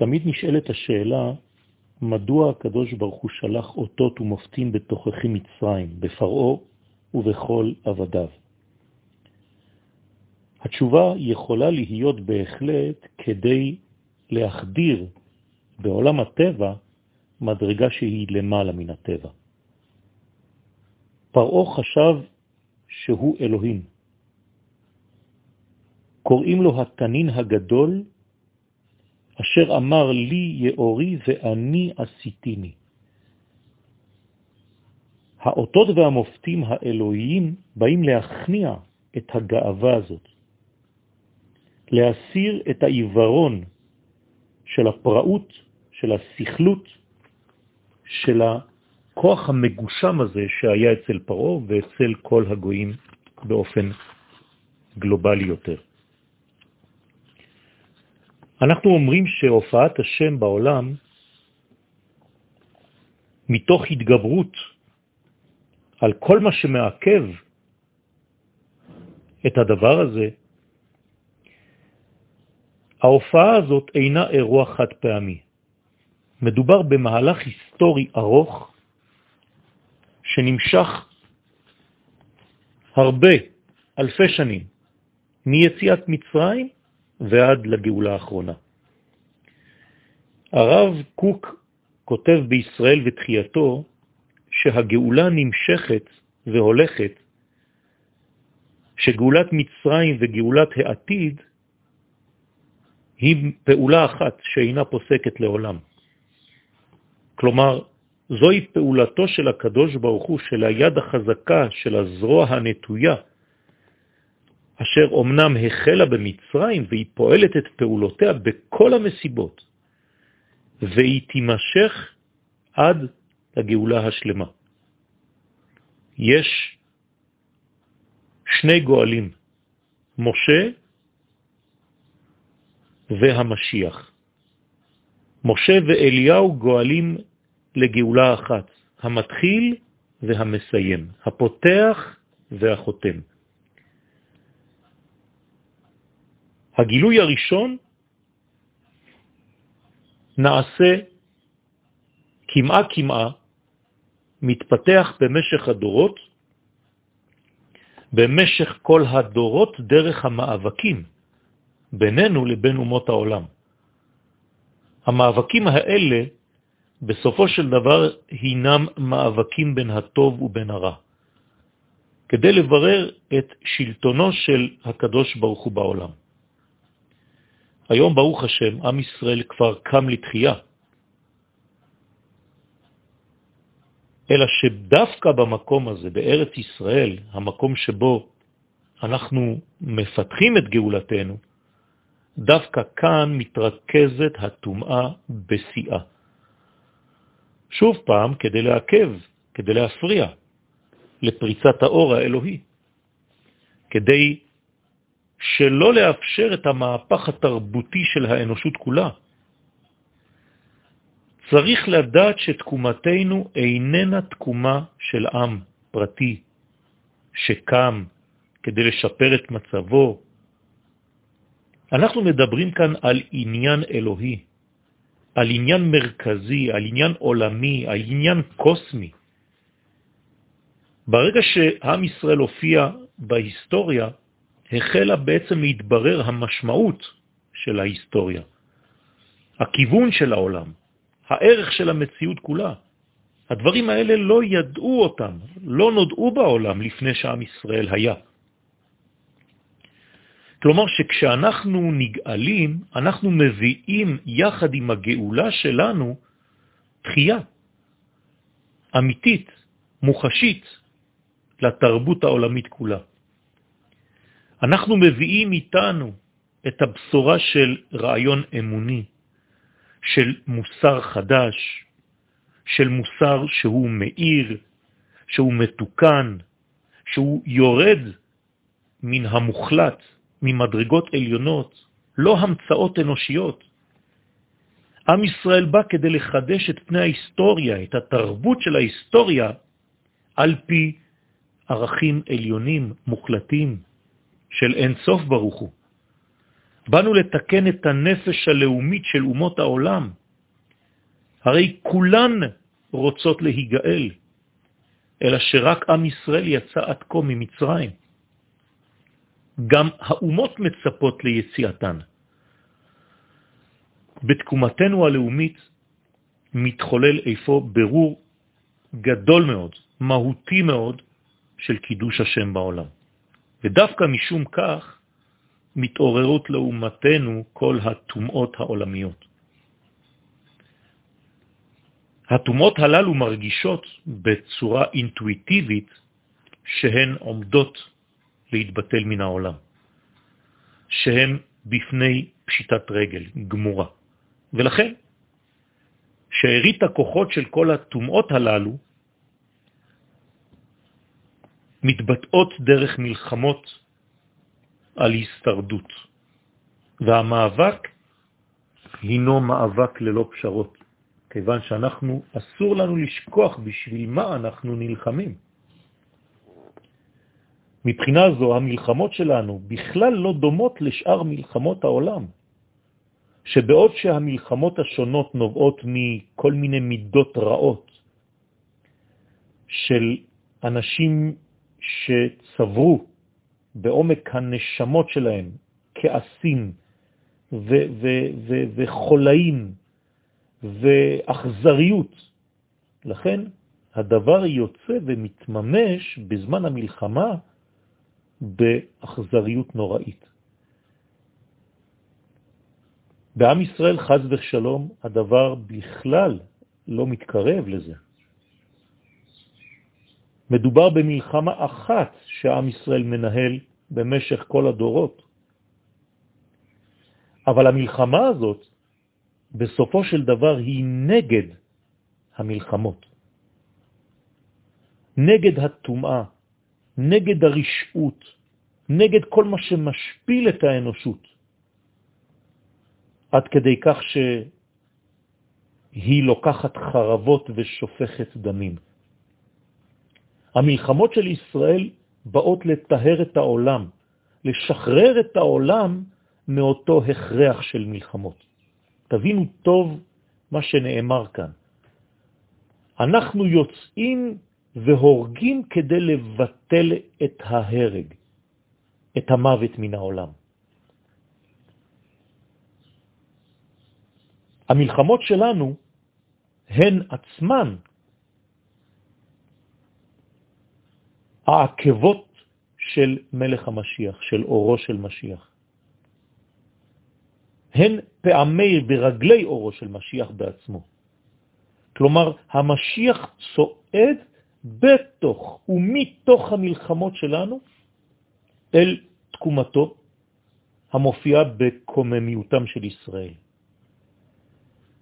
תמיד נשאלת השאלה, מדוע הקדוש ברוך הוא שלח אותות ומופתים בתוככי מצרים, בפרעו ובכל עבדיו? התשובה יכולה להיות בהחלט כדי להחדיר בעולם הטבע מדרגה שהיא למעלה מן הטבע. פרעו חשב שהוא אלוהים. קוראים לו התנין הגדול, אשר אמר לי יאורי ואני עשיתיני. האותות והמופתים האלוהיים באים להכניע את הגאווה הזאת, להסיר את העיוורון של הפראות, של השכלות, של הכוח המגושם הזה שהיה אצל פרעה ואצל כל הגויים באופן גלובלי יותר. אנחנו אומרים שהופעת השם בעולם, מתוך התגברות על כל מה שמעכב את הדבר הזה, ההופעה הזאת אינה אירוע חד פעמי. מדובר במהלך היסטורי ארוך שנמשך הרבה, אלפי שנים, מיציאת מצרים ועד לגאולה האחרונה. הרב קוק כותב בישראל ותחייתו שהגאולה נמשכת והולכת, שגאולת מצרים וגאולת העתיד היא פעולה אחת שאינה פוסקת לעולם. כלומר, זוהי פעולתו של הקדוש ברוך הוא, של היד החזקה, של הזרוע הנטויה, אשר אומנם החלה במצרים והיא פועלת את פעולותיה בכל המסיבות, והיא תימשך עד לגאולה השלמה. יש שני גואלים, משה והמשיח. משה ואליהו גואלים לגאולה אחת, המתחיל והמסיים, הפותח והחותם. הגילוי הראשון נעשה כמעה כמעה, מתפתח במשך הדורות, במשך כל הדורות דרך המאבקים בינינו לבין אומות העולם. המאבקים האלה בסופו של דבר הינם מאבקים בין הטוב ובין הרע, כדי לברר את שלטונו של הקדוש ברוך הוא בעולם. היום, ברוך השם, עם ישראל כבר קם לתחייה, אלא שדווקא במקום הזה, בארץ ישראל, המקום שבו אנחנו מפתחים את גאולתנו, דווקא כאן מתרכזת הטומאה בשיאה. שוב פעם, כדי לעכב, כדי להפריע לפריצת האור האלוהי, כדי שלא לאפשר את המהפך התרבותי של האנושות כולה. צריך לדעת שתקומתנו איננה תקומה של עם פרטי שקם כדי לשפר את מצבו. אנחנו מדברים כאן על עניין אלוהי, על עניין מרכזי, על עניין עולמי, על עניין קוסמי. ברגע שעם ישראל הופיע בהיסטוריה, החלה בעצם להתברר המשמעות של ההיסטוריה, הכיוון של העולם, הערך של המציאות כולה. הדברים האלה לא ידעו אותם, לא נודעו בעולם לפני שעם ישראל היה. כלומר שכשאנחנו נגאלים, אנחנו מביאים יחד עם הגאולה שלנו תחייה אמיתית, מוחשית, לתרבות העולמית כולה. אנחנו מביאים איתנו את הבשורה של רעיון אמוני, של מוסר חדש, של מוסר שהוא מאיר, שהוא מתוקן, שהוא יורד מן המוחלט, ממדרגות עליונות, לא המצאות אנושיות. עם ישראל בא כדי לחדש את פני ההיסטוריה, את התרבות של ההיסטוריה, על פי ערכים עליונים, מוחלטים, של אין סוף ברוך הוא. באנו לתקן את הנפש הלאומית של אומות העולם. הרי כולן רוצות להיגאל, אלא שרק עם ישראל יצא עד כה ממצרים. גם האומות מצפות ליציאתן. בתקומתנו הלאומית מתחולל איפה ברור גדול מאוד, מהותי מאוד, של קידוש השם בעולם. ודווקא משום כך מתעוררות לאומתנו כל הטומאות העולמיות. הטומאות הללו מרגישות בצורה אינטואיטיבית שהן עומדות להתבטל מן העולם, שהן בפני פשיטת רגל גמורה. ולכן, שארית הכוחות של כל הטומאות הללו מתבטאות דרך מלחמות על הסתרדות, והמאבק הינו מאבק ללא פשרות, כיוון שאנחנו, אסור לנו לשכוח בשביל מה אנחנו נלחמים. מבחינה זו המלחמות שלנו בכלל לא דומות לשאר מלחמות העולם, שבעוד שהמלחמות השונות נובעות מכל מיני מידות רעות של אנשים שצברו בעומק הנשמות שלהם כעסים וחולאים ואכזריות. לכן הדבר יוצא ומתממש בזמן המלחמה באכזריות נוראית. בעם ישראל, חז ושלום, הדבר בכלל לא מתקרב לזה. מדובר במלחמה אחת שעם ישראל מנהל במשך כל הדורות. אבל המלחמה הזאת, בסופו של דבר, היא נגד המלחמות. נגד התומעה, נגד הרשעות, נגד כל מה שמשפיל את האנושות, עד כדי כך שהיא לוקחת חרבות ושופכת דמים. המלחמות של ישראל באות לטהר את העולם, לשחרר את העולם מאותו הכרח של מלחמות. תבינו טוב מה שנאמר כאן. אנחנו יוצאים והורגים כדי לבטל את ההרג, את המוות מן העולם. המלחמות שלנו הן עצמן העקבות של מלך המשיח, של אורו של משיח. הן פעמי ברגלי אורו של משיח בעצמו. כלומר, המשיח צועד בתוך ומתוך המלחמות שלנו אל תקומתו המופיעה בקוממיותם של ישראל.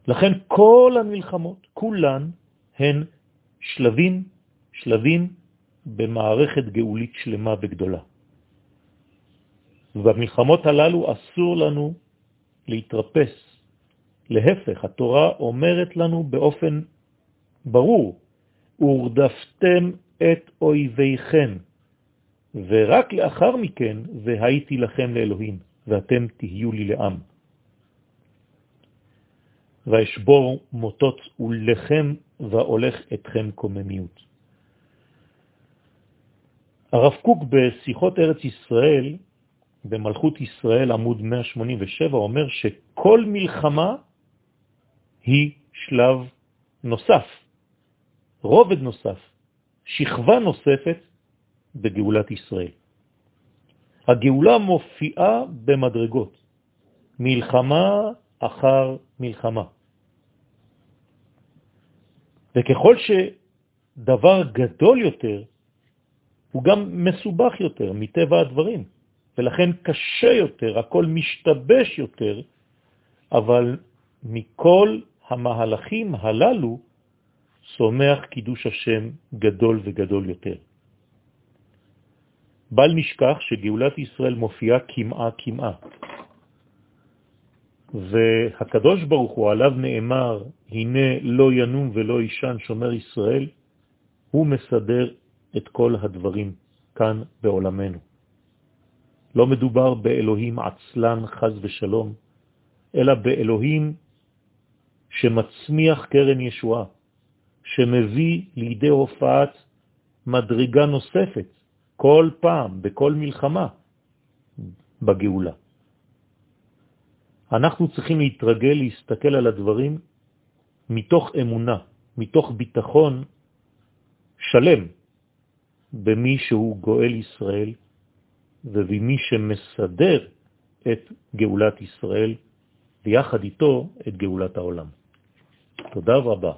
לכן כל המלחמות, כולן, הן שלבים, שלבים במערכת גאולית שלמה וגדולה. ובמלחמות הללו אסור לנו להתרפס. להפך, התורה אומרת לנו באופן ברור, ורדפתם את אויביכם, ורק לאחר מכן, והייתי לכם לאלוהים, ואתם תהיו לי לעם. ואשבור מוטות ולכם והולך אתכם קוממיות. הרב קוק בשיחות ארץ ישראל, במלכות ישראל עמוד 187, אומר שכל מלחמה היא שלב נוסף, רובד נוסף, שכבה נוספת בגאולת ישראל. הגאולה מופיעה במדרגות, מלחמה אחר מלחמה. וככל שדבר גדול יותר, הוא גם מסובך יותר מטבע הדברים, ולכן קשה יותר, הכל משתבש יותר, אבל מכל המהלכים הללו צומח קידוש השם גדול וגדול יותר. בל נשכח שגאולת ישראל מופיעה כמעה כמעה. והקדוש ברוך הוא עליו נאמר, הנה לא ינום ולא ישן שומר ישראל, הוא מסדר את כל הדברים כאן בעולמנו. לא מדובר באלוהים עצלן חז ושלום, אלא באלוהים שמצמיח קרן ישועה, שמביא לידי הופעת מדרגה נוספת כל פעם, בכל מלחמה, בגאולה. אנחנו צריכים להתרגל להסתכל על הדברים מתוך אמונה, מתוך ביטחון שלם במי שהוא גואל ישראל ובמי שמסדר את גאולת ישראל ויחד איתו את גאולת העולם. תודה רבה.